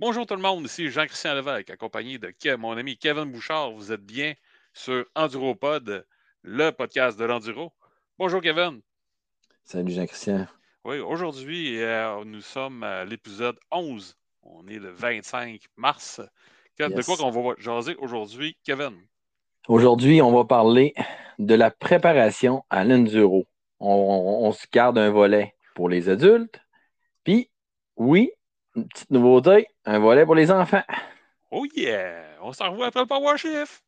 Bonjour tout le monde, ici Jean-Christian Levesque, accompagné de mon ami Kevin Bouchard. Vous êtes bien sur EnduroPod, le podcast de l'enduro. Bonjour Kevin. Salut Jean-Christian. Oui, aujourd'hui, euh, nous sommes à l'épisode 11. On est le 25 mars. De quoi qu'on va jaser aujourd'hui, Kevin? Aujourd'hui, on va parler de la préparation à l'enduro. On, se garde un volet pour les adultes. Puis, oui, une petite nouveauté, un volet pour les enfants. Oh yeah! On s'en revoit après le Power Shift!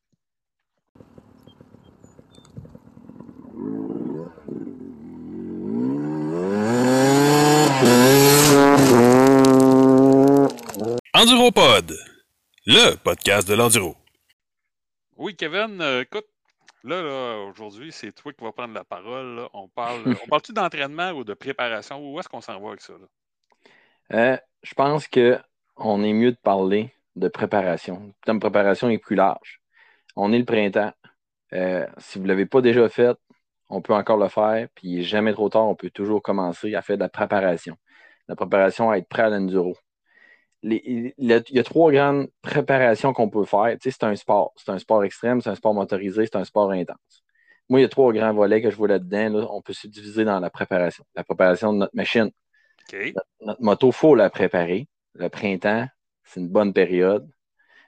EnduroPod, le podcast de l'enduro. Oui, Kevin, euh, écoute, là, aujourd'hui, c'est toi qui vas prendre la parole. On parle, on parle-tu d'entraînement ou de préparation? Où est-ce qu'on s'en va avec ça? Euh, je pense qu'on est mieux de parler de préparation. Le terme préparation est plus large. On est le printemps. Euh, si vous ne l'avez pas déjà fait, on peut encore le faire. Puis il n'est jamais trop tard. On peut toujours commencer à faire de la préparation. La préparation à être prêt à l'enduro il y a trois grandes préparations qu'on peut faire. Tu sais, c'est un sport. C'est un sport extrême, c'est un sport motorisé, c'est un sport intense. Moi, il y a trois grands volets que je vois là-dedans. On peut se diviser dans la préparation. La préparation de notre machine. Notre, moto, il faut la préparer. Le printemps, c'est une bonne période.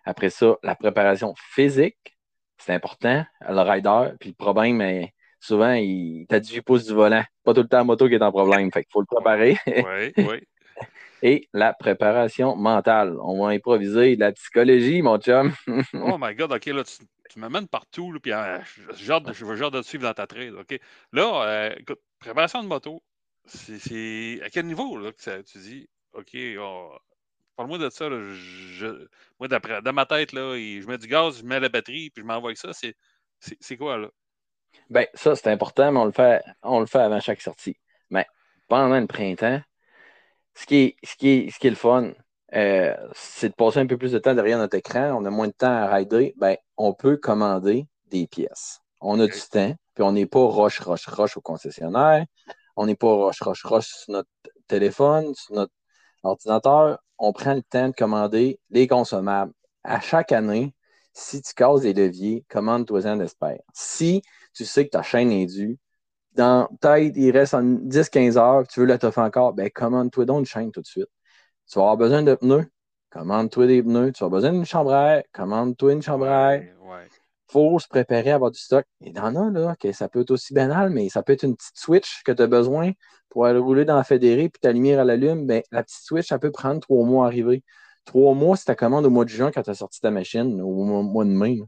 Après ça, la préparation physique, c'est important. Le rider, puis le problème, est souvent, il t'a 18 pouces du volant. Pas tout le temps la moto qui est en problème. Fait qu'il faut le préparer. Oui, oui et la préparation mentale. On va improviser de la psychologie, mon chum. oh my God, OK, là, tu, m'amènes partout, là, puis euh, je veux genre de te suivre dans ta trade, OK? Là, euh, écoute, préparation de moto, c'est à quel niveau là, que tu dis, OK, parle-moi de ça, là, je, moi, d'après, dans ma tête, là, je mets du gaz, je mets la batterie, puis je m'envoie avec ça, c'est quoi, là? Ben, ça, c'est important, mais on le fait, on le fait avant chaque sortie. Mais pendant le printemps, ce qui est, ce qui est, ce qui est le fun, euh, c'est de passer un peu plus de temps derrière notre écran. On a moins de temps à rider. Ben, on peut commander des pièces. On a du temps, puis on n'est pas roche, roche, roche au concessionnaire. On n'est pas roche, roche, roche sur notre téléphone, sur notre ordinateur. On prend le temps de commander les consommables. À chaque année, si tu casses des leviers, commande-toi-en d'espère. Si tu sais que ta chaîne est due, dans peut-être il reste 10-15 heures, tu veux la toffer encore, ben commande-toi donc une chaîne tout de suite. Tu vas avoir besoin de pneus, commande-toi des pneus. Tu vas avoir besoin d'une chambre à air, commande-toi une chambre à air. Faut se préparer à avoir du stock. Il y en a, là, que ça peut être aussi banal, mais ça peut être une petite switch que tu as besoin pour aller rouler dans la fédérée puis ta lumière à l'allume. Ben, la petite switch, ça peut prendre trois mois à arriver. Trois mois, si tu commande au mois de juin quand tu as sorti ta machine, ou au mois de mai.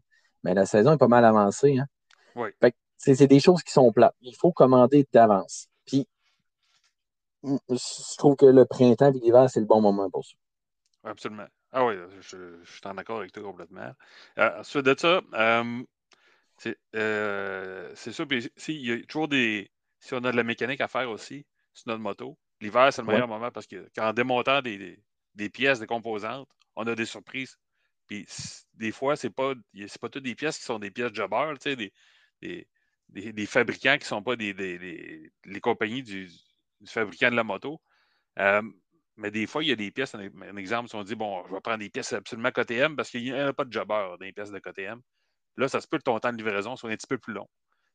Mais la saison est pas mal avancée. Hein? Oui. C'est des choses qui sont plates. Il faut commander d'avance. Puis, je trouve que le printemps et l'hiver, c'est le bon moment pour ça. Absolument. Ah oui, je, suis en accord avec toi complètement. Euh, ensuite de ça, euh, euh, c'est sûr, puis il y a toujours des. Si on a de la mécanique à faire aussi sur notre moto, l'hiver, c'est le meilleur moment parce que quand en démontant des, pièces, des composantes, on a des surprises. Puis des fois, c'est pas, pas toutes des pièces qui sont des pièces jobber, tu sais, des, des, fabricants qui ne sont pas des, les compagnies du, fabricant de la moto. Mais des fois, il y a des pièces, un, exemple, si on dit, bon, je vais prendre des pièces absolument KTM parce qu'il n'y a pas de jobber dans les pièces de KTM. Là, ça se peut que ton temps de livraison soit un petit peu plus long.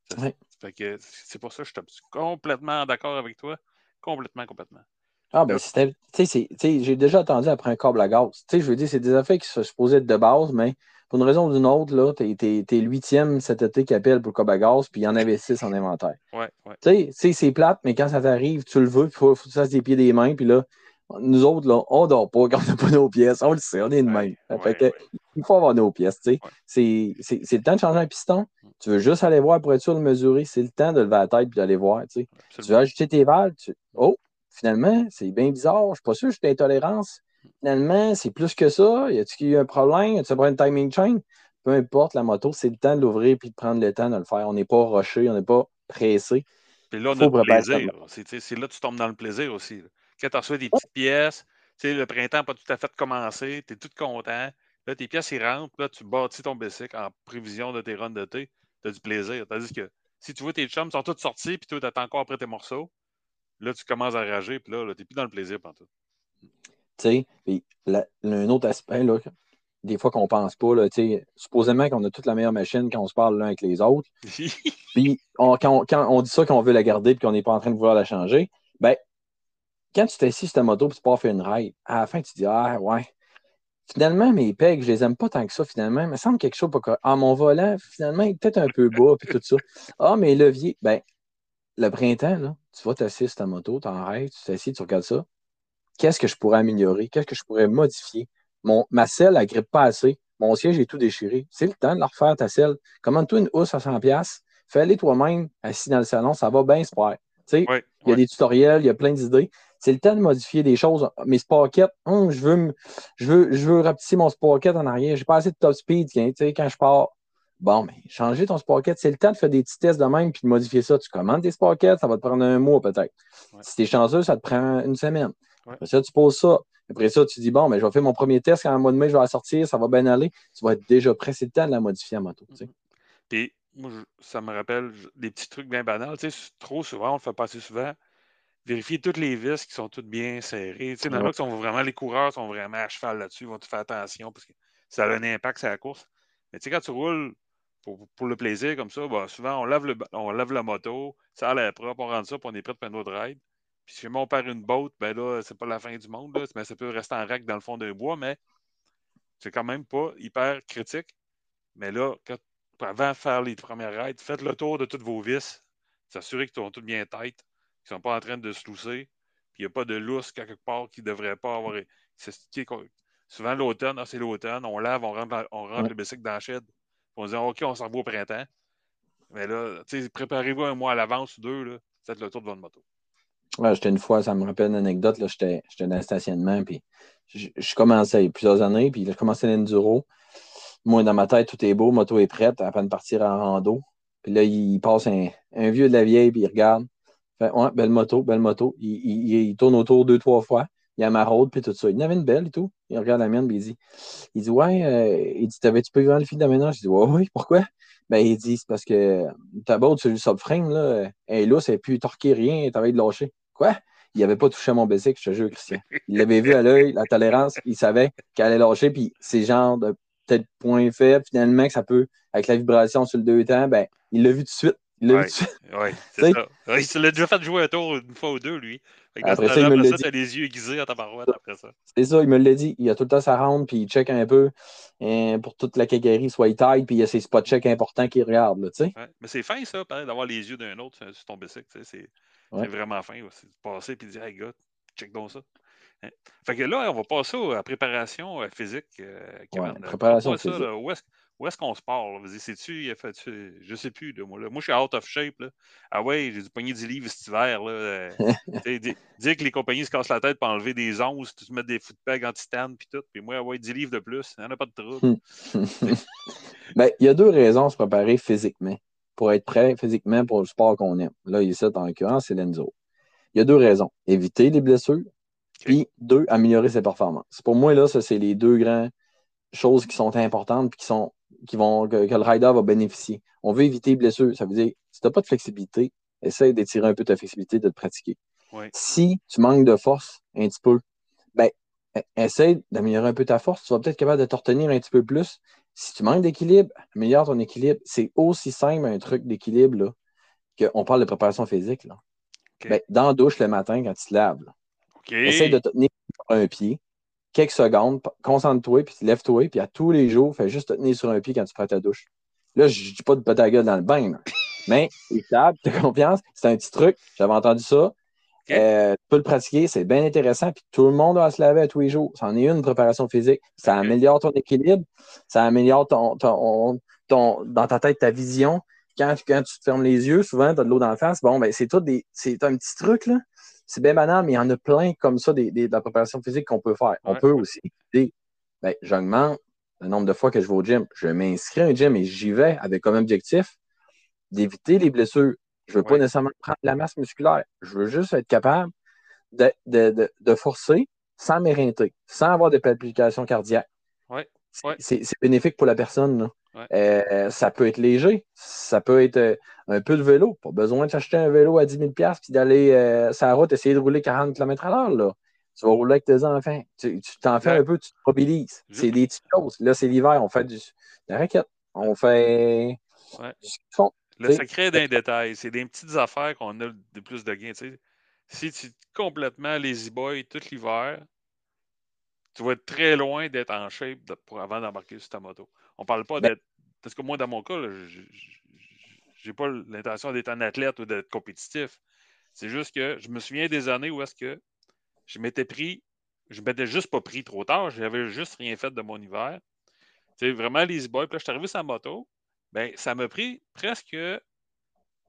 c'est pour ça que je suis complètement d'accord avec toi. Complètement, complètement. Ah, ben, j'ai déjà entendu après un câble à gaz. je veux dire, c'est des affaires qui sont supposées être de base, mais pour une raison ou d'une autre, là, t'es, es, huitième cet été qui appelle pour le gaz, puis il y en avait six en inventaire. Ouais, ouais. Tu sais, c'est plate, mais quand ça t'arrive, tu le veux, il faut, faut que tu fasses des pieds des mains, puis là, nous autres, là, on dort pas quand on n'a pas nos pièces. On le sait, on est de même. il faut avoir nos pièces. tu sais. C'est le temps de changer un piston. Tu veux juste aller voir pour être sûr de le mesurer. C'est le temps de lever la tête et d'aller voir. Tu veux ajouter tes valves. Oh, finalement, c'est bien bizarre. Je ne suis pas sûr que j'ai intolérance finalement, c'est plus que ça. Y a-t-il eu un problème? Y a-t-il un timing chain? Peu importe, la moto, c'est le temps de l'ouvrir et de prendre le temps de le faire. On n'est pas rushé, on n'est pas pressé. Puis là, on a le plaisir. C'est là que tu tombes dans le plaisir aussi. Quand tu reçois des petites pièces, le printemps n'a pas tout à fait commencé, tu es tout content. Là, tes pièces, ils rentrent, là, tu bâtis ton bicycle en prévision de tes runs de thé. Tu as du plaisir. Tandis que si tu vois tes chums sont tous sortis, puis toi, tu attends encore après tes morceaux, là, tu commences à rager, puis là, là tu n'es plus dans le plaisir pendant tout Puis un autre aspect, là, des fois qu'on pense pas, là, supposément qu'on a toute la meilleure machine quand on se parle l'un avec les autres. puis quand, on dit ça qu'on veut la garder et qu'on n'est pas en train de vouloir la changer, ben quand tu t'assis sur ta moto et tu pars faire une ride, à la fin, tu dis Ah ouais. Finalement, mes pegs, je les aime pas tant que ça, finalement. Il me semble quelque chose pas Ah, mon volant, finalement, il est peut-être un peu bas, puis tout ça. Ah, mes leviers, ben, le printemps, là, tu vas t'asseoir sur ta moto, tu en rêves, tu t'assieds, tu regardes ça. Qu'est-ce que je pourrais améliorer? Qu'est-ce que je pourrais modifier? Mon, ma selle, elle grippe pas assez. Mon siège est tout déchiré. C'est le temps de la refaire, ta selle. Commande-toi une housse à 100$. Fais-les toi-même, assis dans le salon, ça va bien se faire. il y a des tutoriels, il y a plein d'idées. C'est le temps de modifier des choses. Mes sprockets, hum, je, veux je, veux, je veux rapetisser mon sprocket en arrière. J'ai pas assez de top speed quand je pars. Bon, mais changer ton sprocket, c'est le temps de faire des petits tests de même puis de modifier ça. Tu commandes tes sprockets, ça va te prendre un mois peut-être. Si tu es chanceux, ça te prend une semaine. Après ça, tu poses ça. Après ça, tu dis, bon, mais je vais faire mon premier test quand un mois de mai, je vais la sortir, ça va bien aller. Tu vas être déjà prêt. C'est le temps de la modifier en moto. Mm-hmm. Puis, moi, ça me rappelle des petits trucs bien banals. Tu sais, trop souvent, on le fait passer souvent. Vérifier toutes les vis qui sont toutes bien serrées. Tu sais, sont vraiment, les coureurs sont vraiment à cheval là-dessus, ils vont te faire attention parce que ça a un impact sur la course. Mais tu sais, quand tu roules pour, le plaisir comme ça, bah, souvent, on lave, le, on lave la moto, ça a l'air propre, on rentre ça, puis on est prêt pour un autre ride. Puis si on perd une botte, ben là, c'est pas la fin du monde, là, mais ça peut rester en règle dans le fond d'un bois, mais c'est quand même pas hyper critique. Mais là, avant de faire les premières rides, faites le tour de toutes vos vis, s'assurer qu'ils sont toutes bien têtes, qu'ils ne sont pas en train de se lousser, puis il n'y a pas de lousse quelque part qui ne devrait pas avoir. Souvent, l'automne, ah, c'est l'automne, on lave, on rentre, on rentre le bicycle dans la shed. On se dit, OK, on s'en va au printemps. Mais là, préparez-vous un mois à l'avance ou deux, là, faites le tour de votre moto. Ouais, j'étais une fois, ça me rappelle une anecdote, j'étais, dans le stationnement, puis je, commençais il y a plusieurs années, puis je commençais l'enduro. Moi, dans ma tête, tout est beau, moto est prête, à peine partir en rando. Puis là, il passe un, vieux de la vieille, puis il regarde. Ouais, belle moto, belle moto. Il, tourne autour deux, trois fois. Il a ma road, puis tout ça. Il en avait une belle et tout. Il regarde la mienne, puis il dit, il dit, ouais, euh, il dit, t'avais-tu pu voir le fil d'aménage? Je dis, ouais, oui, pourquoi? Ben, il dit, c'est parce que ta botte sur le subframe, là, elle est là, c'est plus torqué rien, t'avais de lâcher. Quoi? Il n'avait pas touché à mon basic, je te jure, Christian. Il l'avait vu à l'œil, la tolérance, il savait qu'elle allait lâcher, puis c'est genre de peut-être point faible, finalement, que ça peut, avec la vibration sur le deux temps, ben, il l'a vu tout de suite. Il. Oui, c'est ça. il l'a déjà fait jouer un tour une fois ou deux, lui. après ça, il me l'a dit. les yeux aiguisés à ta parouette après ça. C'est ça, il me l'a dit. Il a tout le temps sa ronde, puis il check un peu hein, pour toute la caguerie soit taille, puis il y a ses spot checks importants qu'il regarde. Mais c'est fin, ça, d'avoir les yeux d'un autre sur ton bicycle. C'est vraiment fin aussi. De passer et de dire, hey, gars, check donc ça. Hein. Fait que là, on va passer à la préparation euh, physique. Euh, préparation physique. où est-ce qu'on se parle? C'est-tu, il je sais plus, de moi. Là. Moi, je suis out of shape. Là. Ah ouais, j'ai du pogné 10 livres cet hiver. Là. Euh, dire que les compagnies se cassent la tête pour enlever des onces, tu te mets des footpegs anti-stand puis tout. Puis moi, ah ouais, 10 livres de plus, il n'y en a pas de trouble. ben, il y a deux raisons à se préparer physiquement. Pour être prêt physiquement pour le sport qu'on aime. Là, ici, en l'occurrence, c'est l'Enzo. Il y a deux raisons. Éviter les blessures puis, deux, améliorer ses performances. Pour moi, là, ça, c'est les deux grandes choses qui sont importantes et qui sont, qui vont, que, le rider va bénéficier. On veut éviter les blessures. Ça veut dire, si tu n'as pas de flexibilité, essaye d'étirer un peu ta flexibilité, de te pratiquer. Si tu manques de force un petit peu, ben, e, essaye d'améliorer un peu ta force. Tu vas peut-être être capable de te retenir un petit peu plus. Si tu manques d'équilibre, améliore ton équilibre. C'est aussi simple un truc d'équilibre qu'on parle de préparation physique. Là. Ben, dans la douche le matin quand tu te laves. Essaye de te tenir sur un pied quelques secondes, concentre-toi, puis lève-toi, puis à tous les jours, fais juste te tenir sur un pied quand tu prends ta douche. Là, je ne dis pas de la gueule dans le bain, mais étape, tu as confiance, c'est un petit truc, j'avais entendu ça. Euh, tu peux le pratiquer, c'est bien intéressant, puis tout le monde doit se laver à tous les jours. C'en est une préparation physique. Ça améliore ton équilibre, ça améliore ton, ton, dans ta tête ta vision. Quand, quand tu te fermes les yeux, souvent, tu as de l'eau dans la face. Bon, ben, c'est tout des. C'est un petit truc, là c'est bien banal, mais il y en a plein comme ça des, de la préparation physique qu'on peut faire. On peut aussi ben, j'augmente le nombre de fois que je vais au gym. Je m'inscris à un gym et j'y vais avec comme objectif d'éviter les blessures. Je ne veux pas nécessairement prendre la masse musculaire. Je veux juste être capable de, forcer sans m'éreinter, sans avoir de palpitations cardiaques. C'est bénéfique pour la personne. Euh, ça peut être léger, ça peut être euh, un peu de vélo. Pas besoin de s'acheter un vélo à 10 000 puis d'aller euh, sur la route essayer de rouler 40 km à l'heure. tu vas rouler avec tes enfants. Tu t'en fais un peu, tu te mobilises. C'est des petites choses. Là, c'est l'hiver, on fait du, de la raquette. On fait ouais. Le secret d'un détail, c'est des petites affaires qu'on a de plus de gains. Si tu complètement lazy boy tout l'hiver, tu vas être très loin d'être en shape pour, avant d'embarquer sur ta moto. On parle pas ben d'être. Parce que moi, dans mon cas, je n'ai pas l'intention d'être un athlète ou d'être compétitif. C'est juste que je me souviens des années où est-ce que je m'étais pris, je m'étais juste pas pris trop tard, j'avais juste rien fait de mon hiver. C'est vraiment les boys. Puis là, je suis arrivé sur la moto. Ben, ça m'a pris presque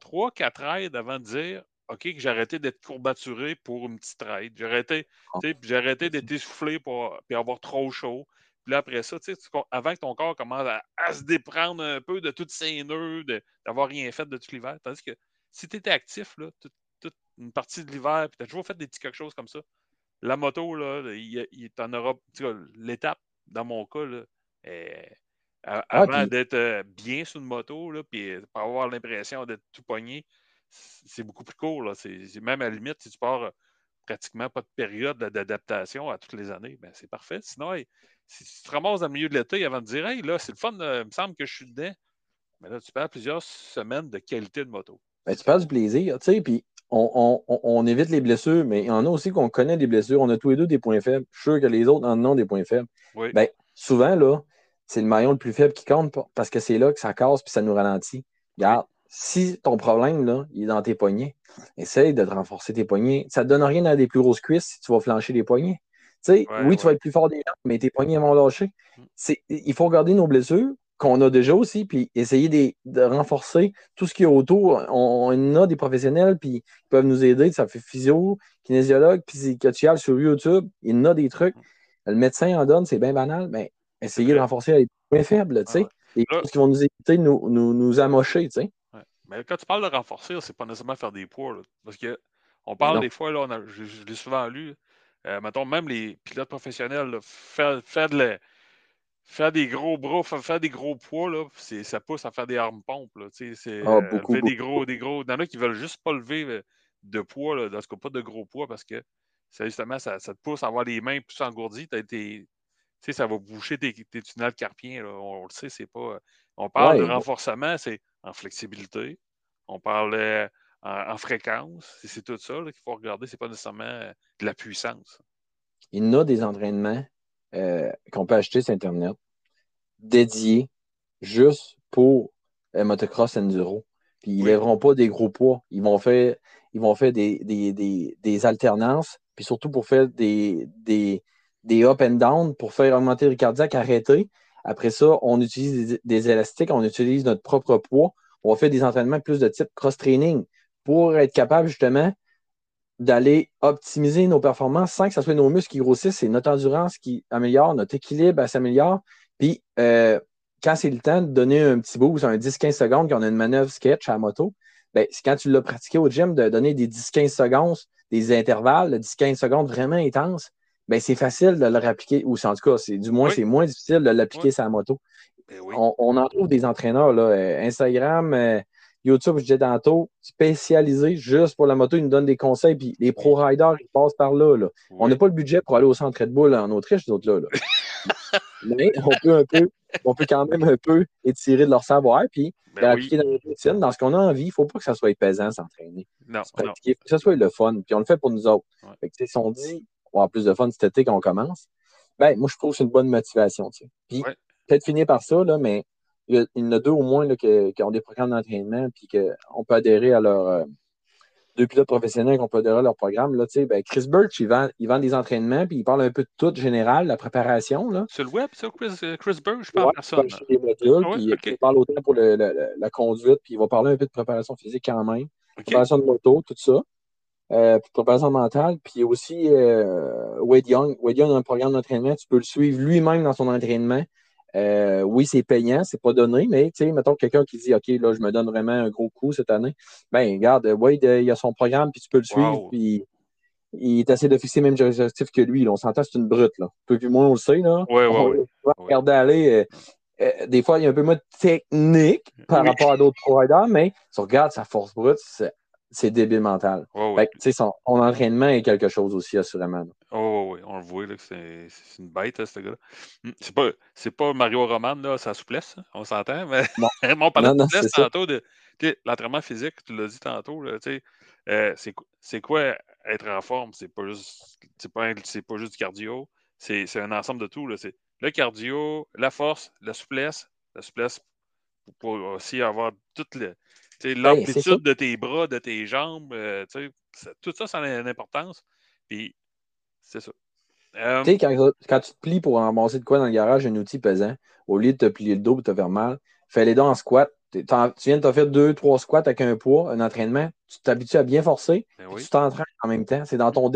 3-4 raids avant de dire OK, que j'ai arrêté d'être courbaturé pour une petite raid. J'ai arrêté, ah. arrêté d'être essoufflé pour puis avoir trop chaud. Puis là, après ça, avant que ton corps commence à, se déprendre un peu de toutes ses nœuds, d'avoir rien fait de tout l'hiver. Tandis que si tu étais actif, là, toute, une partie de l'hiver, puis tu as toujours fait des petits quelque chose comme ça, la moto, là, il, il t'en aura. L'étape, dans mon cas, là, ah, avant d'être euh, bien sur une moto, là, puis pas avoir l'impression d'être tout pogné, c'est beaucoup plus court. Là. C'est, même à la limite, si tu pars euh, pratiquement pas de période d'adaptation à toutes les années, ben, c'est parfait. Sinon, si tu te ramasses dans le milieu de l'été avant de dire Hey, là, c'est le fun, euh, il me semble que je suis dedans, mais là, tu perds plusieurs semaines de qualité de moto. Ben, tu perds du plaisir, tu sais, puis on, évite les blessures, mais il y en a aussi qu'on connaît des blessures. On a tous les deux des points faibles. Je suis sûr que les autres en ont des points faibles. Ben, souvent, là, c'est le maillon le plus faible qui compte parce que c'est là que ça casse puis ça nous ralentit. Regarde, si ton problème, là, il est dans tes poignets, essaye de te renforcer tes poignets. Ça ne te donne rien à des plus grosses cuisses si tu vas flancher les poignets. oui, tu vas être plus fort des jambes, mais tes poignets vont lâcher. Mm. Il faut regarder nos blessures, qu'on a déjà aussi, puis essayer de, renforcer tout ce qui est autour. On, a des professionnels, puis ils peuvent nous aider. Ça fait physio, kinésiologue, psychotial sur YouTube. Il y a des trucs. Le médecin en donne, c'est bien banal, mais essayez de renforcer les points faibles, tu sais. Les choses qui vont nous éviter de nous, nous, amocher, tu sais. Mais quand tu parles de renforcer, c'est pas nécessairement faire des poids. parce que on parle des fois, là, je, l'ai souvent lu, euh, mettons, même les pilotes professionnels, faire, faire de la, faire des gros bras, faire, des gros poids, là, ça pousse à faire des armes pompes. Là, c'est, ah, euh, des gros, des gros. Il y en a qui veulent juste pas lever euh, de poids, là, dans ce cas, pas de gros poids, parce que ça, justement, ça, te pousse à avoir les mains plus engourdies. ça va boucher tes, tes tunnels carpiens. Là, on, le sait, c'est pas. On parle de renforcement, c'est en flexibilité. On parle en, fréquence. C'est tout ça qu'il faut regarder. C'est pas nécessairement de la puissance. Il y a des entraînements euh, qu'on peut acheter sur Internet, dédiés juste pour euh, motocross enduro. Puis ils ne lèveront pas des gros poids. Ils vont faire, ils vont faire des, des, alternances, puis surtout pour faire des, des, up and down, pour faire augmenter le cardiaque, arrêter. Après ça, on utilise des, élastiques, on utilise notre propre poids. On fait des entraînements plus de type cross-training pour être capable justement d'aller optimiser nos performances sans que ce soit nos muscles qui grossissent, c'est notre endurance qui améliore, notre équilibre s'améliore. Puis euh, quand c'est le temps de donner un petit boost, un 10-15 secondes, qu'on a une manœuvre sketch à la moto, ben, c'est quand tu l'as pratiqué au gym de donner des 10-15 secondes, des intervalles de 10-15 secondes vraiment intenses, ben, c'est facile de le réappliquer, ou en tout cas, c'est, du moins, c'est moins difficile de l'appliquer sur la moto. Ben on, en trouve des entraîneurs, là, euh, Instagram, euh, YouTube, je disais tantôt, spécialisé juste pour la moto, ils nous donnent des conseils, puis les pro-riders, ils passent par là. là. On n'a pas le budget pour aller au centre de boule en Autriche, d'autres là. Mais on peut un peu, on peut quand même un peu étirer de leur savoir, puis ben l'appliquer dans notre routine. Dans ce qu'on a envie, il ne faut pas que ça soit pesant s'entraîner. Non, pratiquer. que ça soit le fun, puis on le fait pour nous autres. si on dit, on avoir plus de fun cet été qu'on commence, ben, moi, je trouve que c'est une bonne motivation. Puis, peut-être finir par ça, là, mais il y, en a deux au moins là, qui, ont des programmes d'entraînement puis qu'on peut adhérer à leur. Euh, deux pilotes professionnels qu'on peut adhérer à leur programme. Là, ben, Chris Birch, il vend, il vend des entraînements puis il parle un peu de tout général, la préparation. Là. Sur le web, ça, Chris, euh, Chris Birch, je parle ouais, personne. Des modules, ah puis, Il parle autant pour le, la conduite, puis il va parler un peu de préparation physique quand même. Préparation de moto, tout ça. Euh, préparation mentale, puis aussi euh, Wade Young. Wade Young a un programme d'entraînement, tu peux le suivre lui-même dans son entraînement. Euh, oui, c'est payant, c'est pas donné, mais tu sais, mettons quelqu'un qui dit OK, là, je me donne vraiment un gros coup cette année. Ben, regarde, Wade, il a son programme, puis tu peux le suivre, puis il est assez de fixer même objectif que lui. Là. On s'entend, c'est une brute. Là. Peu plus moins, on le sait. Là. Oui, oui, oui. Regarder aller. Euh, euh, des fois, il y a un peu moins de technique par rapport à d'autres providers, mais si on regarde sa force brute, c'est débile mental. son, entraînement est quelque chose aussi, assurément. Oh, oui, on le voit, c'est c'est une bête, hein, ce gars-là. Hum, C'est pas, c'est pas Mario Roman, là, sa souplesse, hein, on s'entend, mais mais on parlait Non, de souplesse c'est tantôt, de l'entraînement physique, tu l'as dit tantôt, euh, c'est qu- c'est quoi être en forme? C'est pas juste, c'est pas, c'est pas juste du cardio, c'est c'est un ensemble de tout. Là. C'est le cardio, la force, la souplesse, la souplesse pour, aussi avoir toute le, Ben, l'amplitude de tes bras, de tes jambes, euh, tu sais, ça- tout ça, ça a une importance. Puis, c'est ça. Euh, Tu sais, quand, quand tu te plies pour ramasser de quoi dans le garage, un outil pesant, au lieu de te plier le dos et te faire mal, fais les dents en squat. Tu viens de te faire deux, trois squats avec un poids, un entraînement. Tu t'habitues à bien forcer, ben oui, tu t'entraînes en même temps. C'est dans ton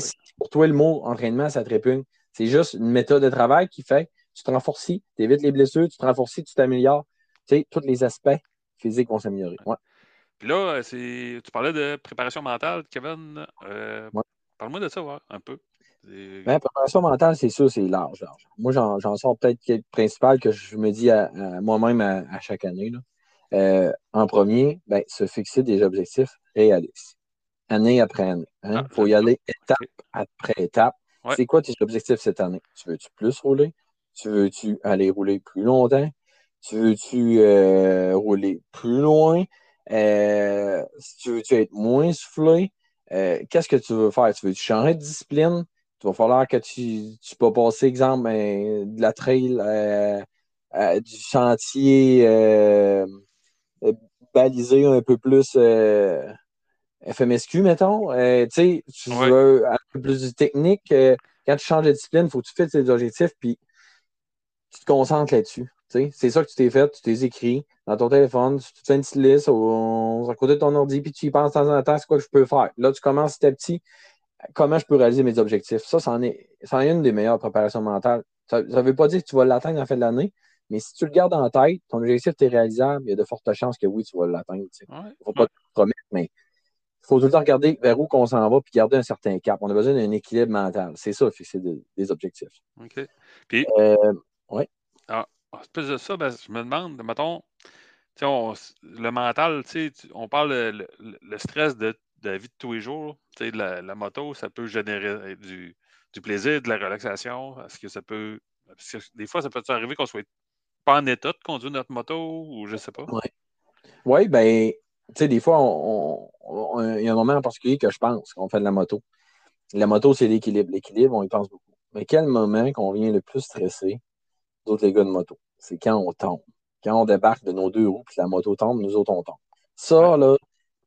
sais, oui. si pour toi, le mot entraînement, ça te répugne. C'est juste une méthode de travail qui fait que tu te renforces, tu évites les blessures, tu te renforces, tu t'améliores. Tu sais, tous les aspects physiques vont s'améliorer. Ouais. Puis là, euh, c'est, tu parlais de préparation mentale, Kevin. Euh, Ouais. Parle-moi de ça, voir, un peu. Ben, préparation mentale, c'est sûr, c'est large, large. Moi, j'en j'en sors peut-être quelques principales que je me dis à, à moi-même à, à chaque année. là. Euh, en premier, ben, se fixer des objectifs réalistes, année après année. Il Ah, faut y aller étape après étape. Ouais. C'est quoi tes objectifs cette année? Tu veux-tu plus rouler? Tu veux-tu aller rouler plus longtemps? Tu veux-tu euh, rouler plus loin? Euh, tu veux-tu être moins soufflé? Euh, Qu'est-ce que tu veux faire? Tu veux-tu changer de discipline? Il va falloir que tu, tu peux passer, exemple, ben, de la trail à du chantier euh, balisé un peu plus FMSQ, mettons. Euh, tu sais, tu Ouais. veux un peu plus de technique. euh, quand tu changes de discipline, il faut que tu fasses tes objectifs, puis tu te concentres là-dessus. C'est ça que tu t'es fait, tu t'es écrit dans ton téléphone, tu te fais une petite liste au- à côté de ton ordi, puis tu y penses de temps en temps, c'est quoi que je peux faire. Là, tu commences petit à petit, comment je peux réaliser mes objectifs. Ça, c'en est, c'en est une des meilleures préparations mentales. Ça ne veut pas dire que tu vas l'atteindre à la fin de l'année, mais si tu le gardes en tête, ton objectif est réalisable, il y a de fortes chances que oui, tu vas l'atteindre. Il ne faut pas te promettre, mais il faut tout le temps regarder vers où on s'en va puis garder un certain cap. On a besoin d'un équilibre mental. C'est ça, fixer des, des objectifs. OK. Puis, Euh, en plus de ça, ben, je me demande, mettons, le mental, on parle le, stress de, la vie de tous les jours. La, la moto, ça peut générer du, du plaisir, de la relaxation. Est-ce que ça peut. que des fois, ça peut arriver qu'on soit pas en état de conduire notre moto ou je sais pas? Oui, ben, tu sais, des fois, il y a un moment en particulier que je pense qu'on fait de la moto. La moto, c'est l'équilibre. L'équilibre, on y pense beaucoup. Mais quel moment qu'on vient le plus stressé, d'autres les gars de moto? C'est quand on tombe. Quand on débarque de nos deux roues, puis la moto tombe, nous autres, on tombe. Ça, là,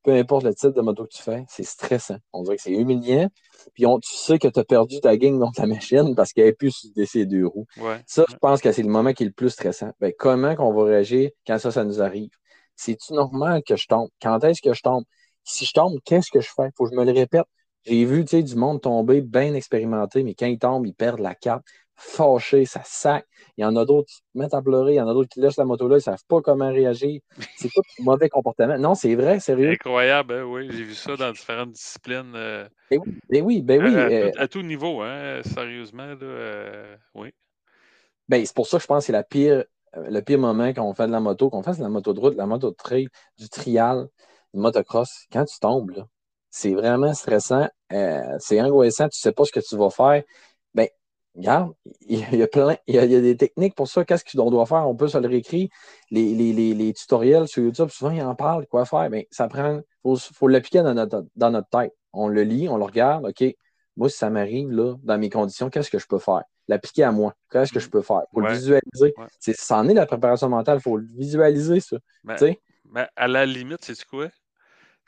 peu importe le type de moto que tu fais, c'est stressant. On dirait que c'est humiliant. Puis on, tu sais que tu as perdu ta gang dans ta machine parce qu'elle n'est plus sur ces deux roues. Ouais. Ça, je pense que c'est le moment qui est le plus stressant. Ben, comment qu'on va réagir quand ça, ça nous arrive? C'est-tu normal que je tombe? Quand est-ce que je tombe? Si je tombe, qu'est-ce que je fais? Faut que je me le répète. J'ai vu du monde tomber bien expérimenté, mais quand ils tombent, ils perdent la carte. Fâchés, ça sac. Il y en a d'autres qui se mettent à pleurer, il y en a d'autres qui lâchent la moto là, ils ne savent pas comment réagir. C'est tout mauvais comportement. Non, c'est vrai, sérieux. Incroyable, hein, oui. J'ai vu ça dans différentes disciplines. euh, Ben oui, ben oui, ben oui. à, à euh, tout, à tout niveau, hein, sérieusement. Là, euh, oui. Ben, c'est pour ça que je pense que c'est la pire, euh, le pire moment quand on fait de la moto, qu'on fasse de la moto de route, de la moto de trail, du trial, du motocross. Quand tu tombes, là, c'est vraiment stressant. euh, c'est angoissant. Tu ne sais pas ce que tu vas faire. Ben, regarde, il y a plein, il y a, il y a des techniques pour ça. Qu'est-ce qu'on doit faire? On peut se le réécrire. Les, les, les, les tutoriels sur YouTube, souvent, ils en parlent. Quoi faire? Ben, ça prend, faut, faut l'appliquer dans notre, dans notre tête. On le lit, on le regarde. OK, moi, si ça m'arrive, là, dans mes conditions, qu'est-ce que je peux faire? L'appliquer à moi. Qu'est-ce que je peux faire? Il faut Ouais. le visualiser. Ouais. C'est, ça en est la préparation mentale. Il faut le visualiser, ça. Mais, sais? mais à la limite, c'est quoi?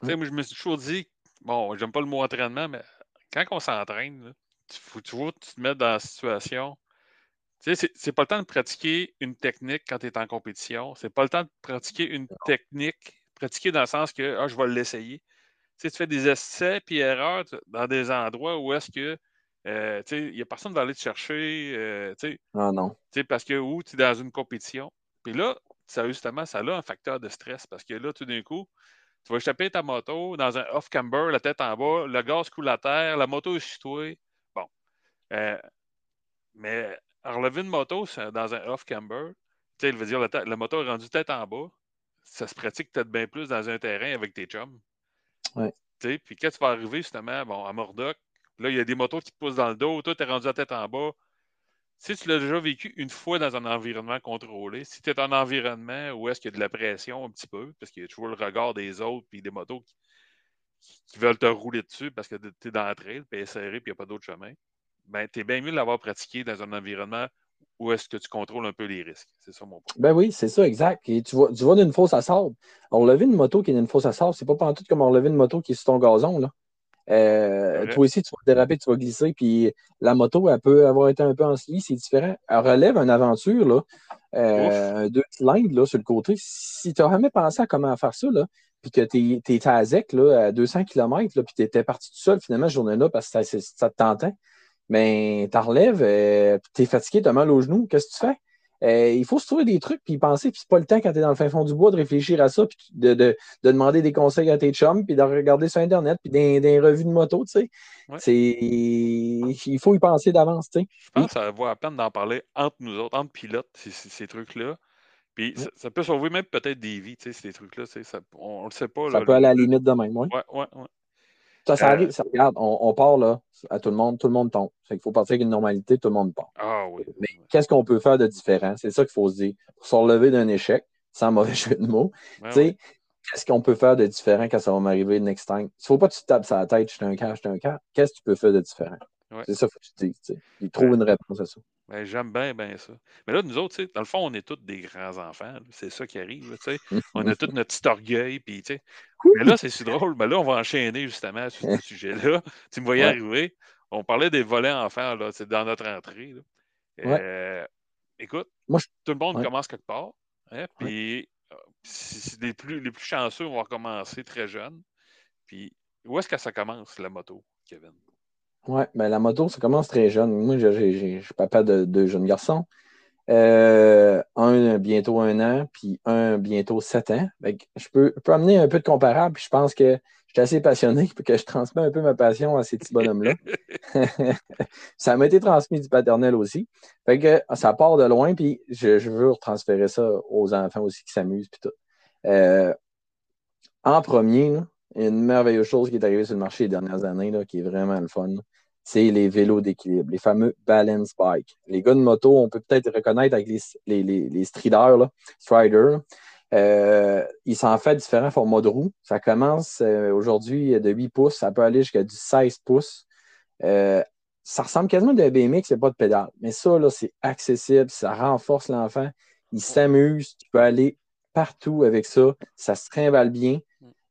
Moi, je me suis toujours dit, bon, j'aime pas le mot entraînement, mais quand on s'entraîne, faut toujours que tu te mettes dans la situation. Tu sais, c'est- pas le temps de pratiquer une technique quand tu es en compétition. C'est pas le temps de pratiquer une technique, pratiquer dans le sens que ah, je vais l'essayer. Tu sais, tu fais des essais puis erreurs dans des endroits où est-ce que euh, tu sais, il n'y a personne qui va aller te chercher. euh, tu sais, Ah non. tu sais, parce que où tu es dans une compétition. Puis là, ça, justement, ça a un facteur de stress parce que là, tout d'un coup, tu vas échapper ta moto dans un off-camber, la tête en bas, le gaz coule à terre, la moto est sur toi. Euh, mais relever une moto dans un off-camber, tu sais, il veut dire tête- la moto est rendue tête en bas, ça se pratique peut-être bien plus dans un terrain avec tes chums. Ouais. Tu sais, puis quand tu vas arriver justement? Bon, à Murdoch, Là, il y a des motos qui te poussent dans le dos. Toi, tu es rendu la tête en bas. Si tu l'as déjà vécu une fois dans un environnement contrôlé, si tu es un environnement où est-ce qu'il y a de la pression un petit peu, parce qu'il y a toujours le regard des autres, puis des motos qui, veulent te rouler dessus parce que tu es dans la trail, puis serré, puis il n'y a pas d'autre chemin, ben, tu es bien mieux de l'avoir pratiqué dans un environnement où est-ce que tu contrôles un peu les risques. C'est ça mon point. Ben oui, c'est ça, exact. Et tu vois, tu vois d'une fosse à sable. Relever une moto qui est une fosse à sable, c'est pas tout comme relever une moto qui est sur ton gazon. Là. Euh, toi aussi, tu vas déraper, tu vas glisser, puis la moto, elle peut avoir été un peu en slie, c'est différent. Elle relève une aventure, là, euh, deux cylindres là, sur le côté. Si tu n'as jamais pensé à comment faire ça, là, puis que tu es, à ZEC là, à 200 km, là, puis tu étais parti tout seul finalement journée-là parce que ça, te tentait, mais tu relèves, euh, tu es fatigué, tu as mal aux genoux, qu'est-ce que tu fais? Euh, il faut se trouver des trucs, puis penser, puis c'est pas le temps quand tu es dans le fin fond du bois de réfléchir à ça, puis de, demander des conseils à tes chums, puis de regarder sur Internet, puis des, revues de moto, tu sais. Il faut y penser d'avance, tu sais. Je pense que ça vaut la peine d'en parler entre nous autres, entre pilotes, ces, trucs-là. Puis ça, peut sauver même peut-être des vies, tu sais, ces trucs-là. on ne le sait pas. Ça peut aller à la limite de même, oui. Ouais, ouais, ouais. Ça, ça arrive, ça regarde, on, part là, à tout le monde, tout le monde tombe. Il faut partir avec une normalité, tout le monde part. Ah oui. Mais qu'est-ce qu'on peut faire de différent? C'est ça qu'il faut se dire. Pour se relever d'un échec, sans mauvais jeu de mots, tu sais, qu'est-ce qu'on peut faire de différent quand ça va m'arriver next time? Il ne faut pas que tu te tapes sur la tête, je suis un cas, je suis un cas. Qu'est-ce que tu peux faire de différent? C'est ça qu'il faut que tu dises. Il trouve une réponse à ça. Ben, J'aime bien, bien ça. Mais là, nous autres, dans le fond, on est tous des grands-enfants. C'est ça qui arrive. on a tout notre petit orgueil. Puis, mais là, c'est si drôle. Mais là, on va enchaîner justement sur ce sujet-là. Tu me voyais arriver. On parlait des volets enfants là, dans notre entrée. Euh, écoute, tout le monde commence quelque part. Hein, puis, euh, les, plus, les plus chanceux vont commencer très jeunes. Puis, où est-ce que ça commence, la moto, Kevin? Oui, ben la moto, ça commence très jeune. Moi, je suis papa de deux jeunes garçons. Euh, un bientôt un an, puis un bientôt sept ans. je, peux, amener un peu de comparable, puis je pense que je suis assez passionné, puis que je transmets un peu ma passion à ces petits bonhommes-là. ça m'a été transmis du paternel aussi. Fait que ça part de loin, puis je, veux retransférer ça aux enfants aussi qui s'amusent, puis tout. Euh, en premier, une merveilleuse chose qui est arrivée sur le marché les dernières années, là, qui est vraiment le fun, c'est les vélos d'équilibre, les fameux balance bikes. Les gars de moto, on peut peut-être reconnaître avec les, les, les, striders, strider. Euh, ils s'en fait différents formats de roue. Ça commence euh, aujourd'hui de 8 pouces, ça peut aller jusqu'à du 16 pouces. Euh, ça ressemble quasiment à un BMX, a pas de pédale. Mais ça, là, c'est accessible, ça renforce l'enfant. Il s'amuse, tu peux aller partout avec ça. Ça se trimballe bien.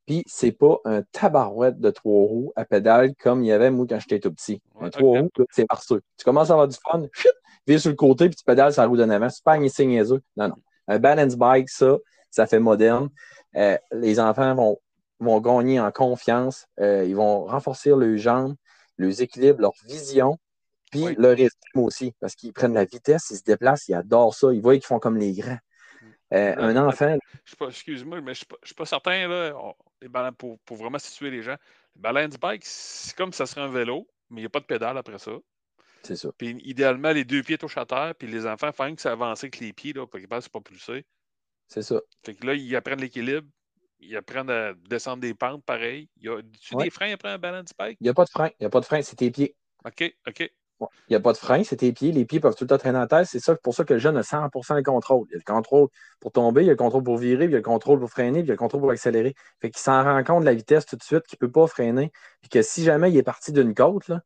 Puis, c'est pas un tabarouette de trois roues à pédale comme il y avait, moi, quand j'étais tout petit. un trois roues, c'est marceux. Tu commences à avoir du fun, chut, sur le côté, puis tu pédales sur la roue d'en avant. C'est pas un niaiseux. Non, non. Un balance bike, ça, ça fait moderne. Euh, les enfants vont, vont gagner en confiance. Euh, ils vont renforcer leurs jambes, leurs équilibres, leur vision, puis leur estime aussi. Parce qu'ils prennent la vitesse, ils se déplacent, ils adorent ça. Ils voient qu'ils font comme les grands. Euh, un enfant. Excuse-moi, mais je ne suis, pas certain, là, pour, pour, vraiment situer les gens. Le balance bike, c'est comme si ça serait un vélo, mais il n'y a pas de pédale après ça. C'est ça. Puis idéalement, les deux pieds touchent à terre, puis les enfants font que ça avance avec les pieds, là, pour qu'ils ne pas pousser. C'est ça. Fait que là, ils apprennent l'équilibre, ils apprennent à descendre des pentes pareil. Il y a tu des freins après un balance bike? Il n'y a pas de frein. Il n'y a pas de frein, c'est tes pieds. OK, OK. Il n'y a pas de frein, c'est tes pieds. Les pieds peuvent tout le temps traîner en tête. C'est ça, pour ça que le jeune a 100% de contrôle. Il y a le contrôle pour tomber, il y a le contrôle pour virer, il y a le contrôle pour freiner, il y a le contrôle pour accélérer. Fait qu'il s'en rend compte de la vitesse tout de suite, qu'il ne peut pas freiner. Puis que si jamais il est parti d'une côte, là,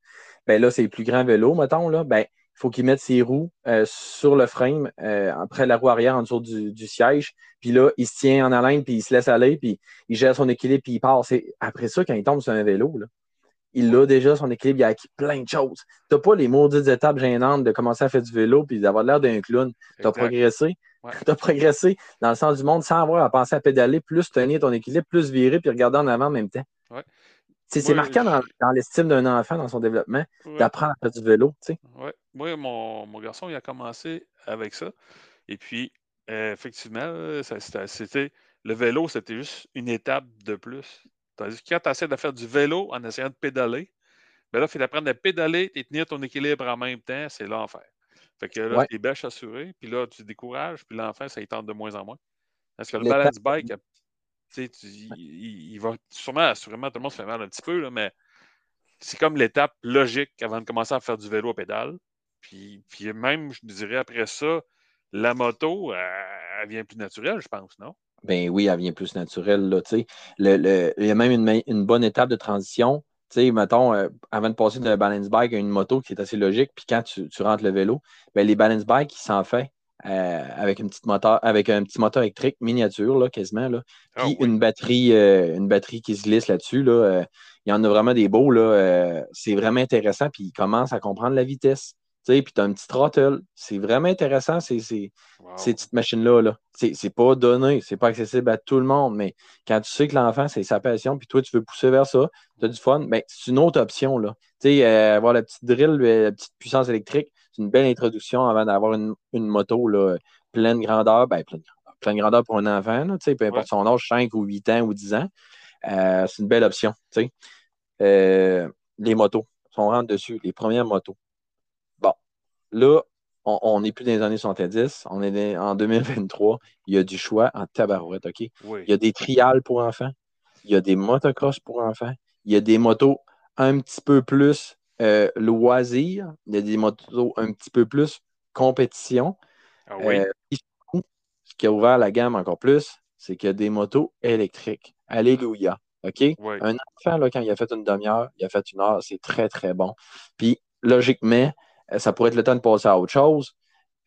ben là, c'est le plus grand vélo, mettons, là, ben, il faut qu'il mette ses roues euh, sur le frame, euh, après la roue arrière en dessous du, siège. Puis là, il se tient en haleine, puis il se laisse aller, puis il gère son équilibre, puis il part. C'est après ça, quand il tombe sur un vélo, là, il a déjà son équilibre, il a acquis plein de choses. Tu n'as pas les maudites étapes gênantes de commencer à faire du vélo puis d'avoir l'air d'un clown. Tu as progressé. Tu as progressé dans le sens du monde sans avoir à penser à pédaler, plus tenir ton équilibre, plus virer puis regarder en avant en même temps. C'est marquant dans, l'estime d'un enfant, dans son développement, d'apprendre à faire du vélo. Moi, mon, mon, garçon, il a commencé avec ça. Et puis, euh, effectivement, c'était le vélo, c'était juste une étape de plus. Tandis que quand tu essaies de faire du vélo en essayant de pédaler, ben là, il faut apprendre à pédaler et tenir ton équilibre en même temps, c'est l'enfer. Fait que là, tu es bêche assuré, puis là, tu décourages, puis l'enfer, ça y tente de moins en moins. Parce que le balance bike, tu, il, il, va sûrement, assurément, tout le monde se fait mal un petit peu, là, mais c'est comme l'étape logique avant de commencer à faire du vélo à pédale. Puis, puis même, je dirais, après ça, la moto, elle, vient plus naturelle, je pense, non? Ben oui, elle vient plus naturelle. Là, le, le, il y a même une, une bonne étape de transition. Tu sais, mettons, euh, avant de passer d'un balance bike à une moto qui est assez logique, puis quand tu, tu rentres le vélo, ben, les balance bikes, ils s'en fait euh, avec, une petite moteur, avec un petit moteur électrique miniature, là, quasiment. Là. Ah puis une, batterie, euh, une batterie qui se glisse là-dessus. Là, il y en a vraiment des beaux. Là, c'est vraiment intéressant, puis ils commencent à comprendre la vitesse puis tu as un petit throttle. C'est vraiment intéressant, ces, ces, petites machines-là. -là, c'est pas donné, c'est pas accessible à tout le monde, mais quand tu sais que l'enfant, c'est sa passion, puis toi, tu veux pousser vers ça, tu as du fun, ben, c'est une autre option. Là. Euh, avoir la petite drill, la petite puissance électrique, c'est une belle introduction avant d'avoir une, moto là, pleine grandeur, ben, pleine, pleine grandeur pour un enfant, là, peu importe son âge, 5 ou 8 ans ou 10 ans. Euh, c'est une belle option. Euh, les motos, on rentre dessus, les premières motos. Là, on n'est plus dans les années 70, on est en 2023. Il y a du choix en tabarouette, OK? Il y a des trials pour enfants, il y a des motocross pour enfants, il y a des motos un petit peu plus euh, loisirs, il y a des motos un petit peu plus compétition. Ah oui. Euh, ce qui a ouvert la gamme encore plus, c'est qu'il y a des motos électriques. Alléluia. OK? Un enfant, là, quand il a fait une demi-heure, il a fait une heure, c'est très, très bon. Puis, logiquement, ça pourrait être le temps de passer à autre chose.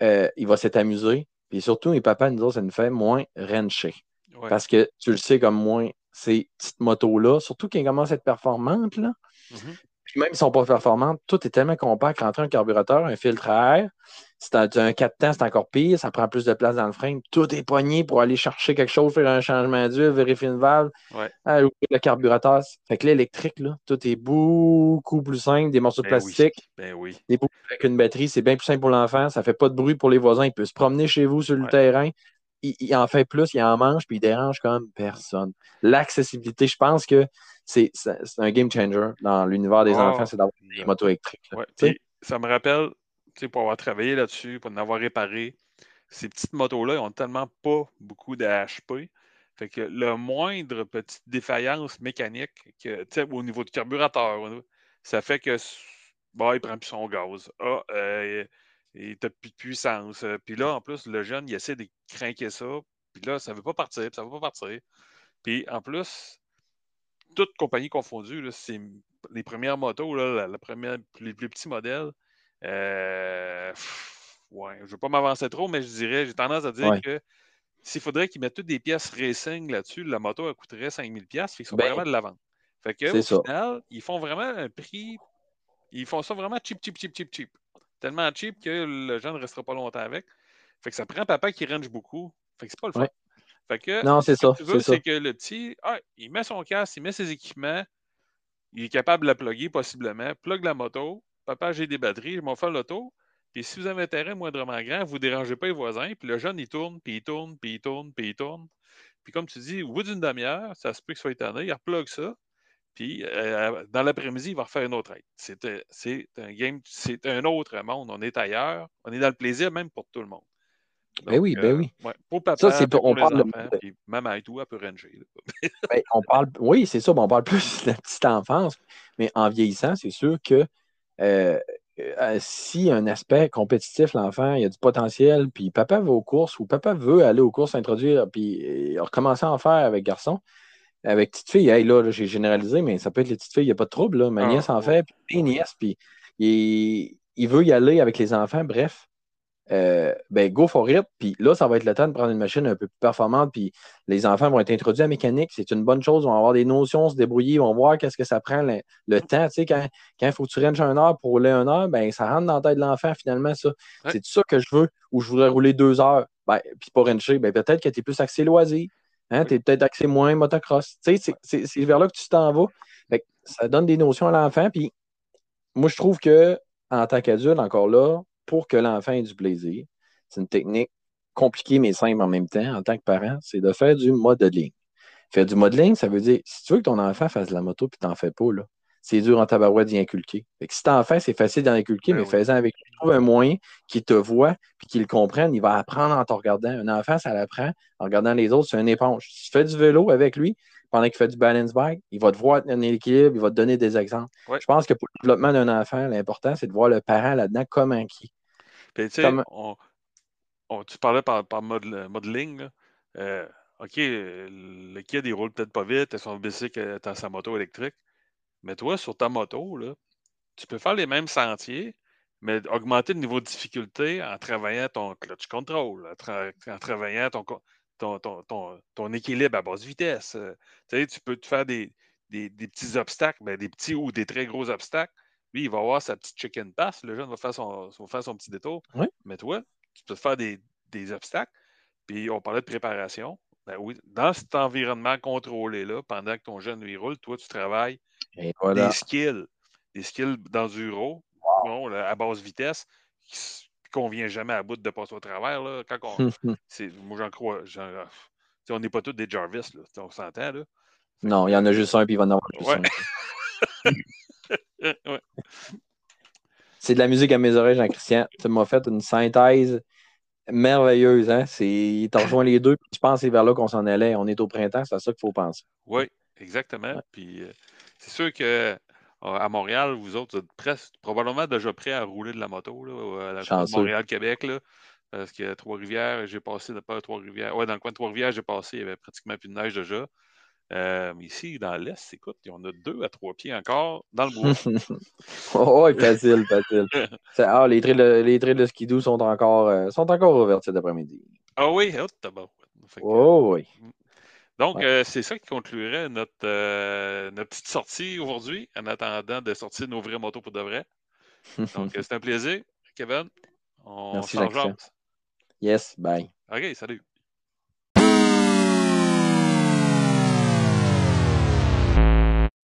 Euh, il va s'être amusé. Puis surtout, mes papas nous autres, ça nous fait moins rencher. Parce que tu le sais comme moi, ces petites motos-là, surtout quand elles commencent à être performantes, là, mm-hmm. puis même si elles ne sont pas performantes, tout est tellement compact entre un carburateur, un filtre à air. Si tu as un 4 temps, c'est encore pire, ça prend plus de place dans le frame. Tout est poigné pour aller chercher quelque chose, faire un changement d'huile, vérifier une valve, ouais. le carburateur. Fait que l'électrique, là, tout est beaucoup plus simple, des morceaux de ben plastique. Ben oui. avec une batterie, c'est bien plus simple pour l'enfant, ça ne fait pas de bruit pour les voisins, il peut se promener chez vous sur le terrain. Il, en fait plus, il en mange, puis il dérange comme personne. L'accessibilité, je pense que c'est un game changer dans l'univers des ah. enfants, c'est d'avoir des motos électriques. ça me rappelle pour avoir travaillé là-dessus, pour en avoir réparé, ces petites motos-là, n'ont tellement pas beaucoup d'HP. Fait que le moindre petite défaillance mécanique que, au niveau du carburateur, ça fait que bah, il prend plus son gaz. Ah, euh, il n'a plus de puissance. Puis là, en plus, le jeune, il essaie de craquer ça. Puis là, ça ne veut pas partir, ça ne veut pas partir. Puis en plus, toutes compagnies confondues, c'est les premières motos, les plus petits modèles, euh, ouais, je ne veux pas m'avancer trop, mais je dirais, j'ai tendance à dire que s'il faudrait qu'ils mettent toutes des pièces racing là-dessus, la moto elle coûterait 5000 pièces, ils sont ben, vraiment de la vente. Fait que, au final, ils font vraiment un prix, ils font ça vraiment cheap, cheap, cheap, cheap, cheap. Tellement cheap que le jeune ne restera pas longtemps avec. Fait que ça prend papa qui range beaucoup. Fait que c'est pas le fun. Fait que, non, c'est ça. Ce que tu veux, c'est que le petit, ah, il met son casque, il met ses équipements, il est capable de la plugger possiblement, plug la moto, Papa, j'ai des batteries, je m'en fais l'auto. Puis si vous avez un terrain moindrement grand, vous ne dérangez pas les voisins. Puis le jeune, il tourne, puis il tourne, puis il tourne, puis il tourne. Puis comme tu dis, au bout d'une demi-heure, ça se peut qu'il soit étonné, il replogue ça. Puis euh, dans l'après-midi, il va refaire une autre aide. C'est un game, c'est un autre monde. On est ailleurs. On est dans le plaisir même pour tout le monde. ben oui, ben euh, oui. pour papa, ça, c'est on parle enfants, de... puis maman et tout, elle peut ranger. ben, on parle, oui, c'est ça, on parle plus de la petite enfance, mais en vieillissant, c'est sûr que euh, euh, si un aspect compétitif, l'enfant, il a du potentiel, puis papa va aux courses ou papa veut aller aux courses, s'introduire, puis recommencer à en faire avec garçon, avec petite fille, là, j'ai généralisé, mais ça peut être les petites filles, il n'y a pas de trouble. Là. Ma ah, nièce en fait, puis mes nièces, puis il, veut y aller avec les enfants, bref. Euh, ben go for it. Puis là, ça va être le temps de prendre une machine un peu plus performante. Puis les enfants vont être introduits à la mécanique. C'est une bonne chose. Ils vont avoir des notions, se débrouiller. Ils vont voir qu'est-ce que ça prend le, temps. Tu sais, quand, il faut que tu ranges un heure pour rouler une heure, ben ça rentre dans la tête de l'enfant finalement, ça. C'est ça que je veux. Ou je voudrais rouler deux heures. Ben, puis pas rancher, ben peut-être que tu es plus axé loisir. Hein, tu es peut-être axé moins motocross. Tu sais, c'est vers là que tu t'en vas. ça donne des notions à l'enfant. Puis moi, je trouve que en tant qu'adulte, encore là, pour que l'enfant ait du plaisir. C'est une technique compliquée mais simple en même temps en tant que parent, c'est de faire du modeling. Faire du modeling, ça veut dire, si tu veux que ton enfant fasse de la moto puis t'en fais pas, là, c'est dur en tabarouette d'y inculquer. Fait que si t'en fais, c'est facile d'y inculquer, ben mais fais-en avec lui. Trouve un moyen qui te voit puis qu'il comprenne. Il va apprendre en te regardant. Un enfant, ça l'apprend en regardant les autres. C'est une éponge. Si tu fais du vélo avec lui, pendant qu'il fait du balance bike, il va te voir tenir l'équilibre, il va te donner des exemples. Je pense que pour le développement d'un enfant, l'important, c'est de voir le parent là-dedans comme un qui. tu sais, tu parlais par, mode, modeling. Euh, OK, le kid, il roule peut-être pas vite, son bicycle dans sa moto électrique. Mais toi, sur ta moto, là, tu peux faire les mêmes sentiers, mais augmenter le niveau de difficulté en travaillant ton clutch control, en, travaillant ton, ton, équilibre à basse vitesse. Euh, tu peux te faire des, petits obstacles, ben, des petits ou des très gros obstacles. Lui, il va avoir sa petite chicken pass. Le jeune va faire son, faire son petit détour. Mais toi, tu peux te faire des, obstacles. Puis on parlait de préparation. Ben oui, dans cet environnement contrôlé-là, pendant que ton jeune lui roule, toi, tu travailles des skills. Des skills d'enduro à basse vitesse qu'on vient jamais à bout de passer au travers. Là, quand on, moi, j'en crois. on n'est pas tous des Jarvis, là, on s'entend. Là. Non, il y en a juste un, puis il va en avoir juste un. C'est de la musique à mes oreilles, Jean-Christian. Tu m'as fait une synthèse merveilleuse. Hein? Tu as rejoint les deux, puis je pense que c'est vers là qu'on s'en allait. On est au printemps, c'est à ça qu'il faut penser. Oui, exactement. Puis euh, c'est sûr que à Montréal, vous autres, vous êtes presque, probablement déjà prêts à rouler de la moto, là, à Montréal-Québec, parce que Trois-Rivières, j'ai passé, pas Trois-Rivières, ouais, dans le coin de Trois-Rivières, j'ai passé, il y avait pratiquement plus de neige déjà. Euh, ici, dans l'Est, écoute, on a deux à trois pieds encore dans le bois. oh, facile, facile. ah, les trails de, les trails de skidoo sont encore, euh, sont encore ouverts cet après-midi. Ah oui, oh, bon. Oh oui. Donc, euh, c'est ça qui conclurait notre, euh, notre petite sortie aujourd'hui, en attendant de sortir nos vraies motos pour de vrai. Donc, c'est un plaisir, Kevin. On Merci, Yes, bye. OK, salut.